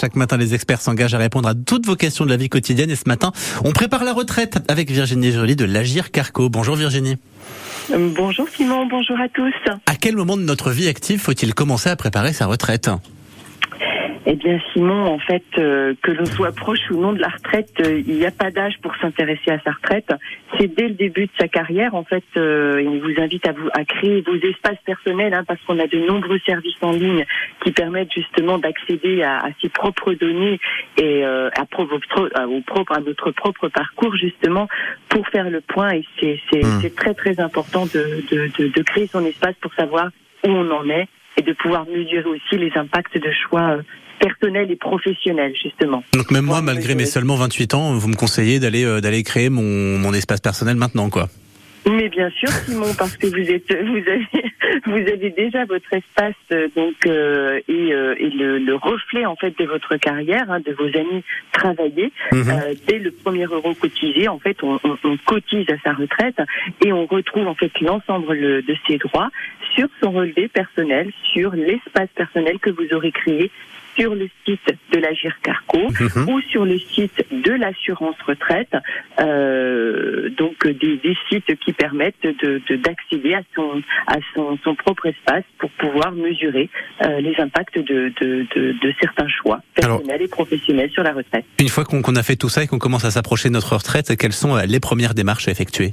Chaque matin, les experts s'engagent à répondre à toutes vos questions de la vie quotidienne. Et ce matin, on prépare la retraite avec Virginie Joly de l'Agir Carco. Bonjour Virginie. Bonjour Simon, bonjour à tous. À quel moment de notre vie active faut-il commencer à préparer sa retraite? Eh bien, Simon, en fait, euh, que l'on soit proche ou non de la retraite, euh, il n'y a pas d'âge pour s'intéresser à sa retraite. C'est dès le début de sa carrière, en fait, euh, il vous invite à vous à créer vos espaces personnels, hein, parce qu'on a de nombreux services en ligne qui permettent justement d'accéder à, ses propres données et à, au propre, à notre propre parcours, justement, pour faire le point. Et c'est mmh. très très important de, de, de, de créer son espace pour savoir où on en est et de pouvoir mesurer aussi les impacts de choix personnel et professionnel justement. Donc même moi, malgré mes seulement 28 ans, vous me conseillez d'aller euh, d'aller créer mon, mon espace personnel maintenant, quoi. Mais bien sûr, Simon, parce que vous êtes, vous avez, vous avez déjà votre espace, euh, donc euh, et, euh, et le, le, reflet en fait de votre carrière, hein, de vos années travaillées. Mhm. Euh, dès le premier euro cotisé, en fait, on, on, on, cotise à sa retraite et on retrouve en fait l'ensemble de ses droits sur son relevé personnel, sur l'espace personnel que vous aurez créé sur le site de l'Agir Carco mhm. ou sur le site de l'assurance retraite, euh, donc des, des, sites qui permettent de, d'accéder à son à son, son, propre espace pour pouvoir mesurer euh, les impacts de, certains choix personnels et professionnels sur la retraite. Une fois qu'on, qu'on a fait tout ça et qu'on commence à s'approcher de notre retraite, quelles sont les premières démarches à effectuer?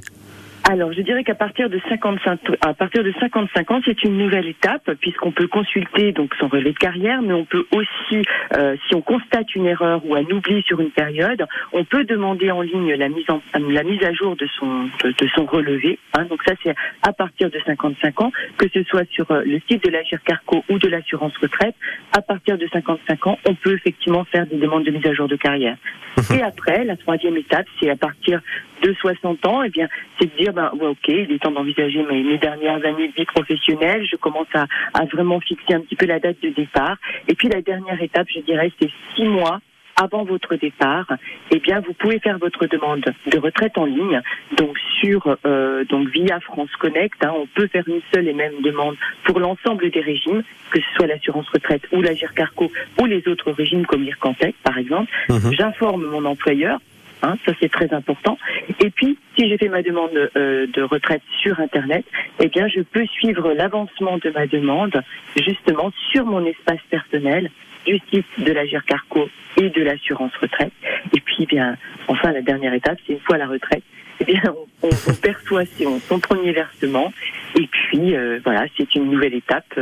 Alors, je dirais qu'à partir de 55, à partir de 55 ans, c'est une nouvelle étape puisqu'on peut consulter donc son relevé de carrière, mais on peut aussi, euh, si on constate une erreur ou un oubli sur une période, on peut demander en ligne la mise en la mise à jour de son de, son relevé. Hein. donc ça, c'est à partir de 55 ans, que ce soit sur euh, le site de l'Agir Carco ou de l'assurance retraite. À partir de 55 ans, on peut effectivement faire des demandes de mise à jour de carrière. Mhm. Et après, la troisième étape, c'est à partir de 60 ans, eh bien, c'est de dire, ben, ouais, ok, il est temps d'envisager mes, mes, dernières années de vie professionnelle. Je commence à, à vraiment fixer un petit peu la date de départ. Et puis la dernière étape, je dirais, c'est six mois avant votre départ, eh bien, vous pouvez faire votre demande de retraite en ligne. Donc sur, euh, donc via France Connect, hein, on peut faire une seule et même demande pour l'ensemble des régimes, que ce soit l'assurance retraite ou la Carco ou les autres régimes comme l'IRCANTEC, par exemple. Mhm. J'informe mon employeur Hein, ça c'est très important. Et puis, si j'ai fait ma demande euh, de retraite sur Internet, eh bien, je peux suivre l'avancement de ma demande justement sur mon espace personnel du site de la Carco et de l'assurance retraite. Et puis, eh bien, enfin, la dernière étape, c'est une fois la retraite, eh bien, on, on, perçoit son, son, premier versement. Et puis, euh, voilà, c'est une nouvelle étape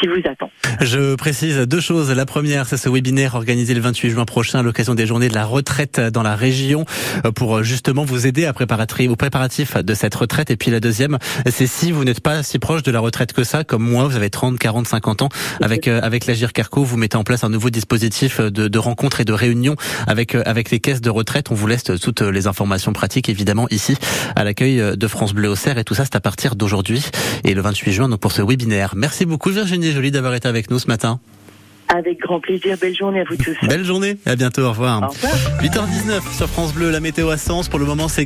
qui vous attend. Je précise deux choses. La première, c'est ce webinaire organisé le 28 juin prochain à l'occasion des journées de la retraite dans la région euh, pour euh, justement vous aider à préparer au préparatif de cette retraite. Et puis la deuxième, c'est si vous n'êtes pas si proche de la retraite que ça, comme moi, vous avez 30, 40, 50 ans, avec euh, avec l'Agir Carco, vous mettez en place un nouveau dispositif de, de rencontres et de réunions avec avec les caisses de retraite. On vous laisse toutes les informations pratiques, évidemment, ici à l'accueil de France Bleu au Cerf. Et tout ça, c'est à partir d'aujourd'hui et le 28 juin, donc pour ce webinaire. Merci beaucoup, Virginie joli d'avoir été avec nous ce matin. Avec grand plaisir. Belle journée à vous tous. Belle journée. À bientôt. Au revoir. Au revoir. 8h19 sur France Bleu, la météo à Sens. Pour le moment, c'est